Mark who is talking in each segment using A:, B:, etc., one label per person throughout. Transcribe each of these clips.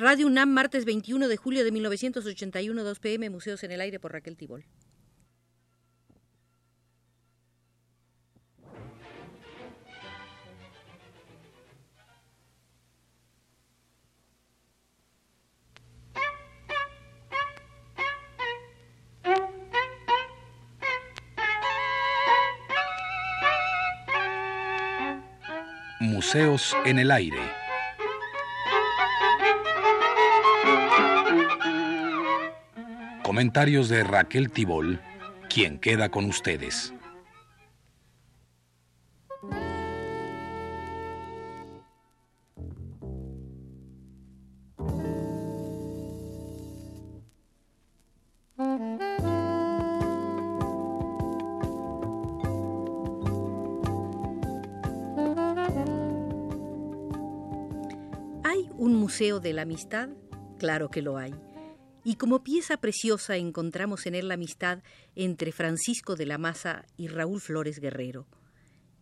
A: Radio UNAM, martes 21 de julio de 1981, 2 pm, Museos en el Aire por Raquel Tibol.
B: Museos en el Aire. Comentarios de Raquel Tibol, quien queda con ustedes.
A: Museo de la Amistad? Claro que lo hay. Y como pieza preciosa encontramos en él la amistad entre Francisco de la Maza y Raúl Flores Guerrero.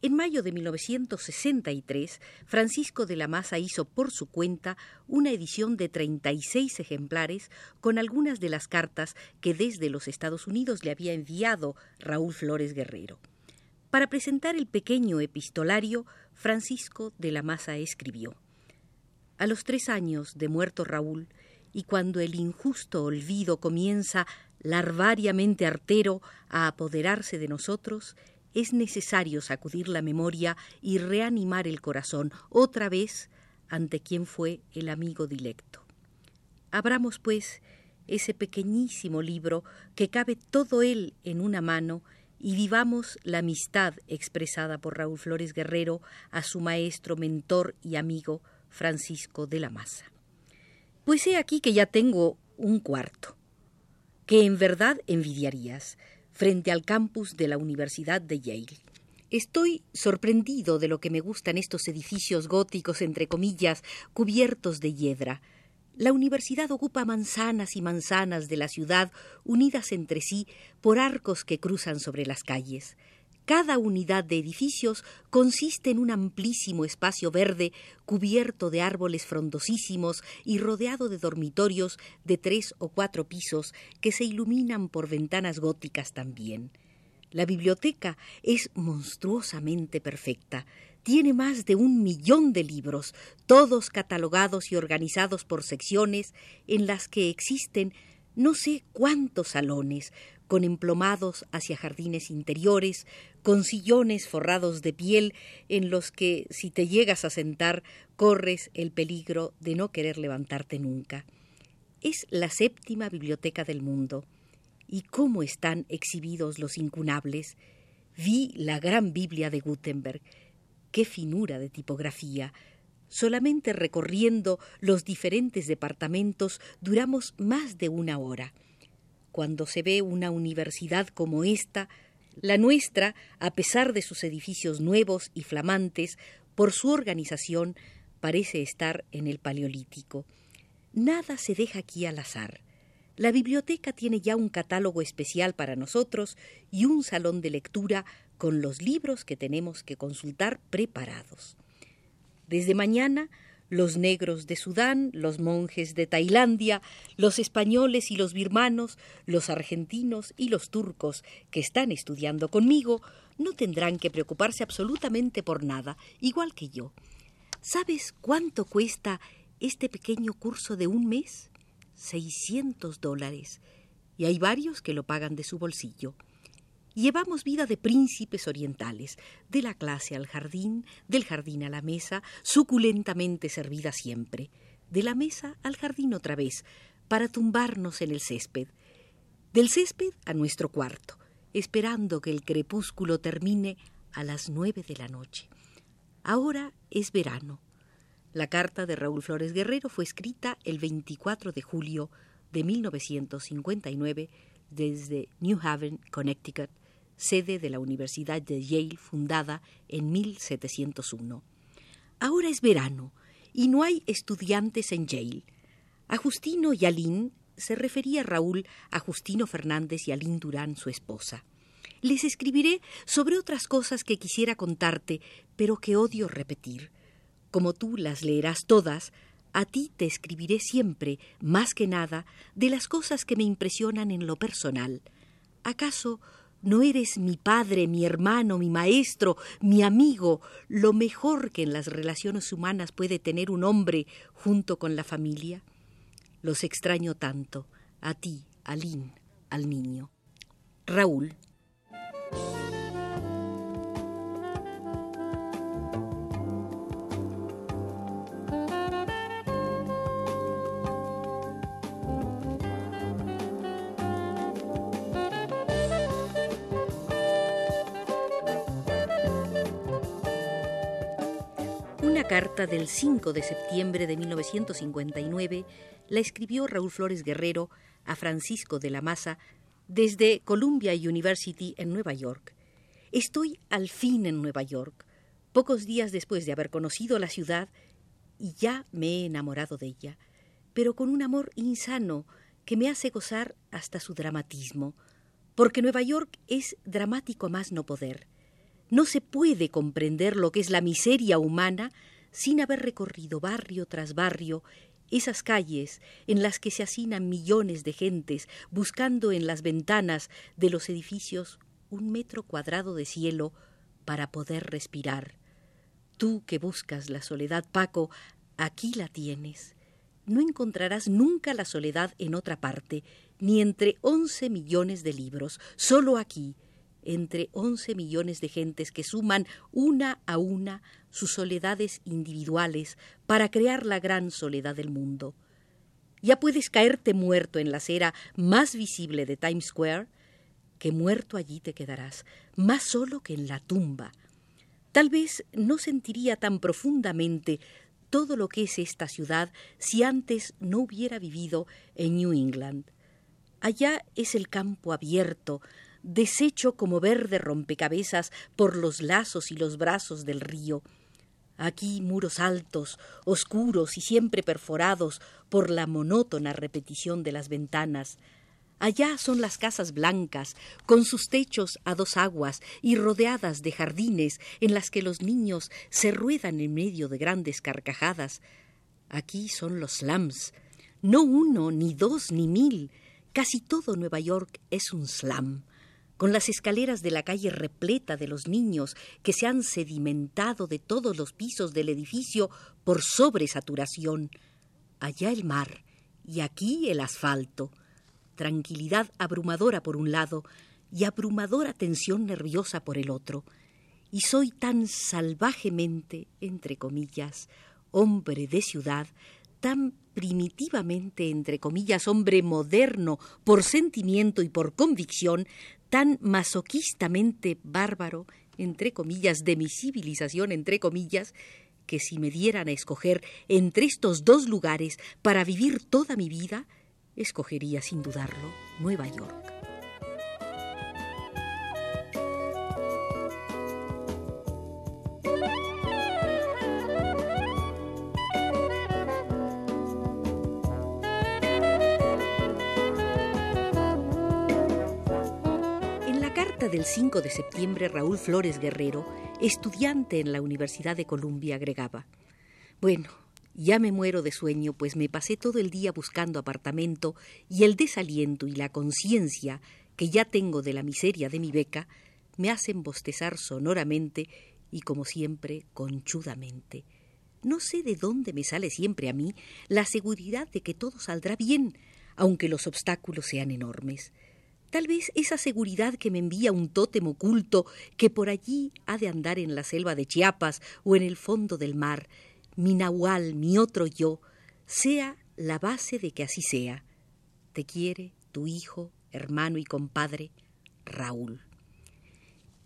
A: En mayo de 1963, Francisco de la Maza hizo por su cuenta una edición de 36 ejemplares con algunas de las cartas que desde los Estados Unidos le había enviado Raúl Flores Guerrero. Para presentar el pequeño epistolario, Francisco de la Maza escribió a los tres años de muerto Raúl, y cuando el injusto olvido comienza larvariamente artero a apoderarse de nosotros, es necesario sacudir la memoria y reanimar el corazón otra vez ante quien fue el amigo dilecto. Abramos, pues, ese pequeñísimo libro que cabe todo él en una mano y vivamos la amistad expresada por Raúl Flores Guerrero a su maestro, mentor y amigo, Francisco de la Maza. Pues he aquí que ya tengo un cuarto, que en verdad envidiarías, frente al campus de la Universidad de Yale. Estoy sorprendido de lo que me gustan estos edificios góticos, entre comillas, cubiertos de hiedra. La universidad ocupa manzanas y manzanas de la ciudad unidas entre sí por arcos que cruzan sobre las calles. Cada unidad de edificios consiste en un amplísimo espacio verde cubierto de árboles frondosísimos y rodeado de dormitorios de tres o cuatro pisos que se iluminan por ventanas góticas también. La biblioteca es monstruosamente perfecta. Tiene más de un millón de libros, todos catalogados y organizados por secciones en las que existen no sé cuántos salones, con emplomados hacia jardines interiores, con sillones forrados de piel en los que, si te llegas a sentar, corres el peligro de no querer levantarte nunca. Es la séptima biblioteca del mundo. ¿Y cómo están exhibidos los incunables? Vi la gran Biblia de Gutenberg. ¡Qué finura de tipografía! Solamente recorriendo los diferentes departamentos duramos más de una hora cuando se ve una universidad como esta, la nuestra, a pesar de sus edificios nuevos y flamantes, por su organización, parece estar en el Paleolítico. Nada se deja aquí al azar. La biblioteca tiene ya un catálogo especial para nosotros y un salón de lectura con los libros que tenemos que consultar preparados. Desde mañana los negros de Sudán, los monjes de Tailandia, los españoles y los birmanos, los argentinos y los turcos que están estudiando conmigo, no tendrán que preocuparse absolutamente por nada, igual que yo. ¿Sabes cuánto cuesta este pequeño curso de un mes? Seiscientos dólares. Y hay varios que lo pagan de su bolsillo. Llevamos vida de príncipes orientales, de la clase al jardín, del jardín a la mesa, suculentamente servida siempre, de la mesa al jardín otra vez, para tumbarnos en el césped, del césped a nuestro cuarto, esperando que el crepúsculo termine a las nueve de la noche. Ahora es verano. La carta de Raúl Flores Guerrero fue escrita el 24 de julio de 1959 desde New Haven, Connecticut, sede de la Universidad de Yale fundada en 1701. Ahora es verano y no hay estudiantes en Yale. A Justino y Aline se refería Raúl a Justino Fernández y a Durán, su esposa. Les escribiré sobre otras cosas que quisiera contarte, pero que odio repetir. Como tú las leerás todas, a ti te escribiré siempre, más que nada, de las cosas que me impresionan en lo personal. ¿Acaso no eres mi padre, mi hermano, mi maestro, mi amigo, lo mejor que en las relaciones humanas puede tener un hombre junto con la familia? Los extraño tanto, a ti, a Lynn, al niño. Raúl. Carta del 5 de septiembre de 1959 la escribió Raúl Flores Guerrero a Francisco de la Maza desde Columbia University en Nueva York. Estoy al fin en Nueva York, pocos días después de haber conocido la ciudad y ya me he enamorado de ella, pero con un amor insano que me hace gozar hasta su dramatismo, porque Nueva York es dramático a más no poder. No se puede comprender lo que es la miseria humana sin haber recorrido barrio tras barrio esas calles en las que se hacinan millones de gentes buscando en las ventanas de los edificios un metro cuadrado de cielo para poder respirar. Tú que buscas la soledad, Paco, aquí la tienes. No encontrarás nunca la soledad en otra parte, ni entre once millones de libros, solo aquí, entre once millones de gentes que suman una a una sus soledades individuales para crear la gran soledad del mundo. Ya puedes caerte muerto en la acera más visible de Times Square, que muerto allí te quedarás, más solo que en la tumba. Tal vez no sentiría tan profundamente todo lo que es esta ciudad si antes no hubiera vivido en New England. Allá es el campo abierto, deshecho como verde rompecabezas por los lazos y los brazos del río. Aquí muros altos, oscuros y siempre perforados por la monótona repetición de las ventanas. Allá son las casas blancas, con sus techos a dos aguas y rodeadas de jardines en las que los niños se ruedan en medio de grandes carcajadas. Aquí son los slums, no uno, ni dos, ni mil. Casi todo Nueva York es un slum con las escaleras de la calle repleta de los niños que se han sedimentado de todos los pisos del edificio por sobresaturación. Allá el mar y aquí el asfalto. Tranquilidad abrumadora por un lado y abrumadora tensión nerviosa por el otro. Y soy tan salvajemente, entre comillas, hombre de ciudad, tan primitivamente, entre comillas, hombre moderno por sentimiento y por convicción, tan masoquistamente bárbaro, entre comillas, de mi civilización, entre comillas, que si me dieran a escoger entre estos dos lugares para vivir toda mi vida, escogería sin dudarlo Nueva York. Del 5 de septiembre, Raúl Flores Guerrero, estudiante en la Universidad de Columbia, agregaba Bueno, ya me muero de sueño, pues me pasé todo el día buscando apartamento y el desaliento y la conciencia que ya tengo de la miseria de mi beca me hacen bostezar sonoramente y, como siempre, conchudamente. No sé de dónde me sale siempre a mí la seguridad de que todo saldrá bien, aunque los obstáculos sean enormes. Tal vez esa seguridad que me envía un tótem oculto que por allí ha de andar en la selva de Chiapas o en el fondo del mar, mi nahual, mi otro yo, sea la base de que así sea. Te quiere tu hijo, hermano y compadre, Raúl.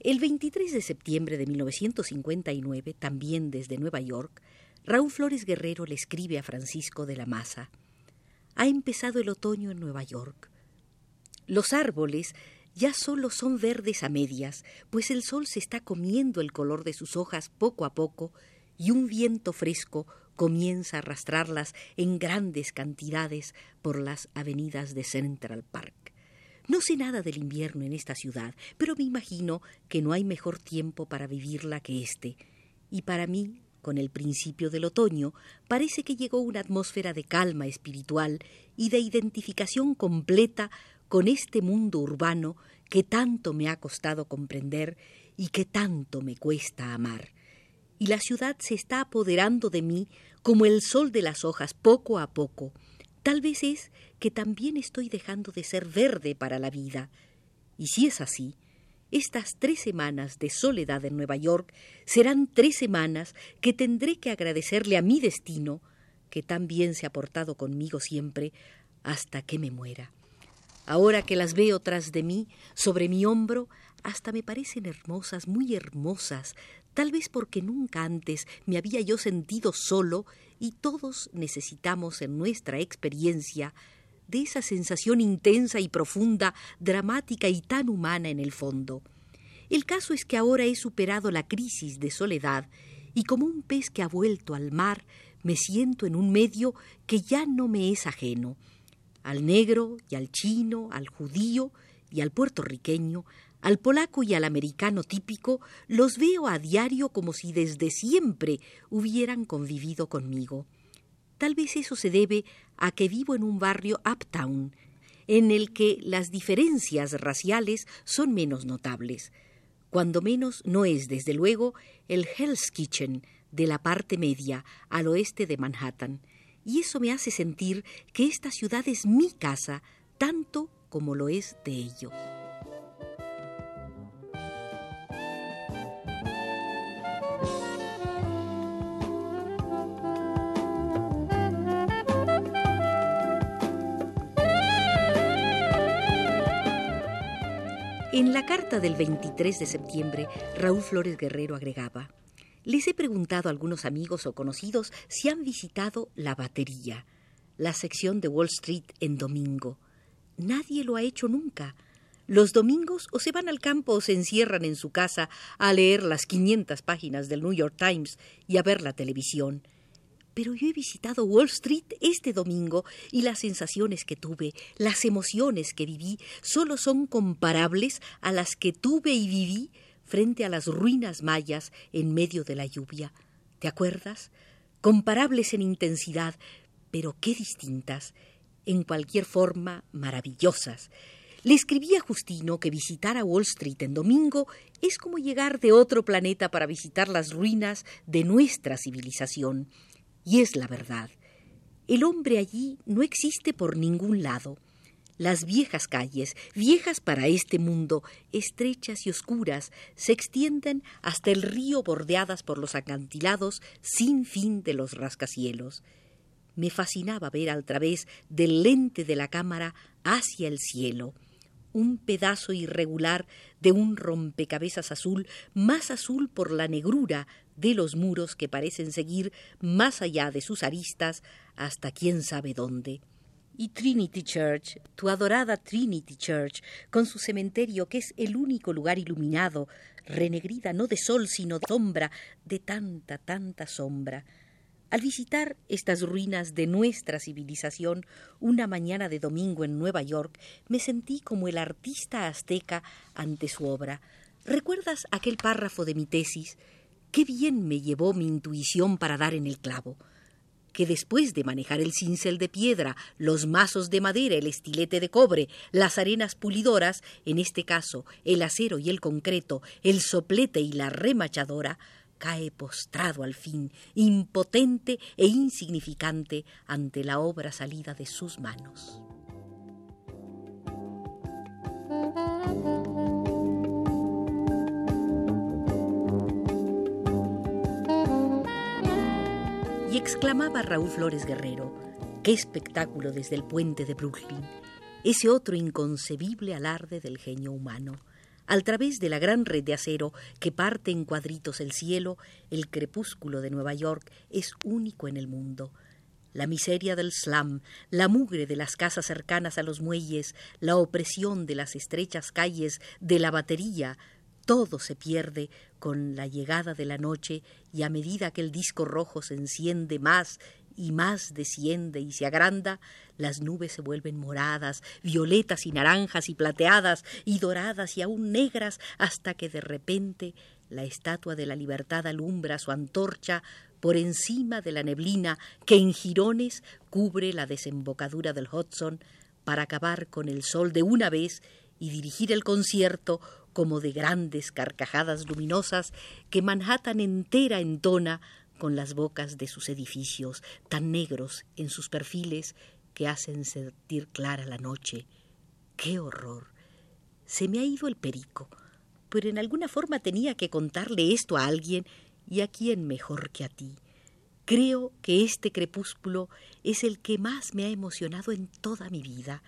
A: El 23 de septiembre de 1959, también desde Nueva York, Raúl Flores Guerrero le escribe a Francisco de la Maza. Ha empezado el otoño en Nueva York. Los árboles ya solo son verdes a medias, pues el sol se está comiendo el color de sus hojas poco a poco y un viento fresco comienza a arrastrarlas en grandes cantidades por las avenidas de Central Park. No sé nada del invierno en esta ciudad, pero me imagino que no hay mejor tiempo para vivirla que este. Y para mí, Con el principio del otoño parece que llegó una atmósfera de calma espiritual y de identificación completa con este mundo urbano que tanto me ha costado comprender y que tanto me cuesta amar. Y la ciudad se está apoderando de mí como el sol de las hojas poco a poco. Tal vez es que también estoy dejando de ser verde para la vida. Y si es así, estas tres semanas de soledad en Nueva York serán tres semanas que tendré que agradecerle a mi destino, que tan bien se ha portado conmigo siempre, hasta que me muera. Ahora que las veo tras de mí, sobre mi hombro, hasta me parecen hermosas, muy hermosas, tal vez porque nunca antes me había yo sentido solo y todos necesitamos en nuestra experiencia de esa sensación intensa y profunda, dramática y tan humana en el fondo. El caso es que ahora he superado la crisis de soledad y como un pez que ha vuelto al mar, me siento en un medio que ya no me es ajeno al negro y al chino, al judío y al puertorriqueño, al polaco y al americano típico, los veo a diario como si desde siempre hubieran convivido conmigo. Tal vez eso se debe a que vivo en un barrio uptown, en el que las diferencias raciales son menos notables. Cuando menos no es, desde luego, el Hell's Kitchen de la parte media al oeste de Manhattan y eso me hace sentir que esta ciudad es mi casa tanto como lo es de ello. En la carta del 23 de septiembre, Raúl Flores Guerrero agregaba les he preguntado a algunos amigos o conocidos si han visitado la batería, la sección de Wall Street en domingo. Nadie lo ha hecho nunca. Los domingos o se van al campo o se encierran en su casa a leer las 500 páginas del New York Times y a ver la televisión. Pero yo he visitado Wall Street este domingo y las sensaciones que tuve, las emociones que viví, solo son comparables a las que tuve y viví frente a las ruinas mayas en medio de la lluvia. ¿Te acuerdas? Comparables en intensidad, pero qué distintas, en cualquier forma maravillosas. Le escribí a Justino que visitar a Wall Street en domingo es como llegar de otro planeta para visitar las ruinas de nuestra civilización. Y es la verdad. El hombre allí no existe por ningún lado. Las viejas calles, viejas para este mundo, estrechas y oscuras, se extienden hasta el río bordeadas por los acantilados sin fin de los rascacielos. Me fascinaba ver al través del lente de la cámara hacia el cielo un pedazo irregular de un rompecabezas azul, más azul por la negrura de los muros que parecen seguir más allá de sus aristas hasta quién sabe dónde y Trinity Church, tu adorada Trinity Church, con su cementerio que es el único lugar iluminado, renegrida no de sol sino de sombra, de tanta, tanta sombra. Al visitar estas ruinas de nuestra civilización una mañana de domingo en Nueva York, me sentí como el artista azteca ante su obra. ¿Recuerdas aquel párrafo de mi tesis? Qué bien me llevó mi intuición para dar en el clavo que después de manejar el cincel de piedra, los mazos de madera, el estilete de cobre, las arenas pulidoras, en este caso el acero y el concreto, el soplete y la remachadora, cae postrado al fin, impotente e insignificante ante la obra salida de sus manos. Exclamaba Raúl Flores Guerrero, qué espectáculo desde el puente de Brooklyn, ese otro inconcebible alarde del genio humano. Al través de la gran red de acero que parte en cuadritos el cielo, el crepúsculo de Nueva York es único en el mundo. La miseria del slum, la mugre de las casas cercanas a los muelles, la opresión de las estrechas calles de la batería, todo se pierde con la llegada de la noche y a medida que el disco rojo se enciende más y más desciende y se agranda, las nubes se vuelven moradas, violetas y naranjas y plateadas y doradas y aún negras hasta que de repente La estatua de la libertad alumbra su antorcha por encima de la neblina que en jirones cubre la desembocadura del Hudson para acabar con el sol de una vez y dirigir el concierto como de grandes carcajadas luminosas que Manhattan entera entona con las bocas de sus edificios, tan negros en sus perfiles que hacen sentir clara la noche. ¡Qué horror! Se me ha ido el perico, pero en alguna forma tenía que contarle esto a alguien y a quién mejor que a ti. Creo que este crepúsculo es el que más me ha emocionado en toda mi vida.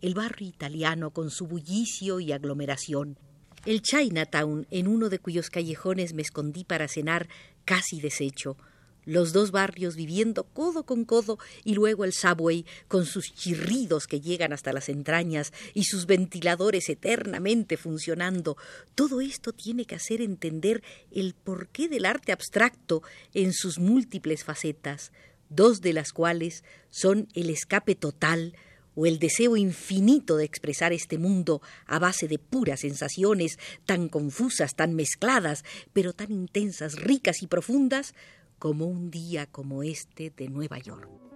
A: El barrio italiano con su bullicio y aglomeración. El Chinatown, en uno de cuyos callejones me escondí para cenar, casi deshecho los dos barrios viviendo codo con codo y luego el subway con sus chirridos que llegan hasta las entrañas y sus ventiladores eternamente funcionando. Todo esto tiene que hacer entender el porqué del arte abstracto en sus múltiples facetas, dos de las cuales son el escape total o el deseo infinito de expresar este mundo a base de puras sensaciones tan confusas, tan mezcladas, pero tan intensas, ricas y profundas, como un día como este de Nueva York.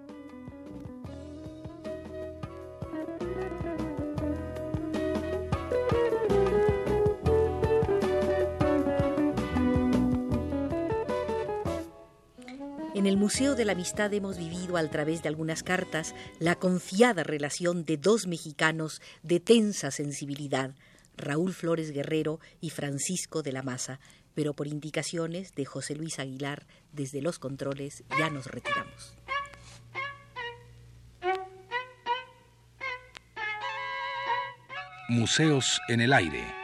A: En el Museo de la Amistad hemos vivido a través de algunas cartas la confiada relación de dos mexicanos de tensa sensibilidad, Raúl Flores Guerrero y Francisco de la Maza, pero por indicaciones de José Luis Aguilar desde los controles ya nos retiramos.
B: Museos en el aire.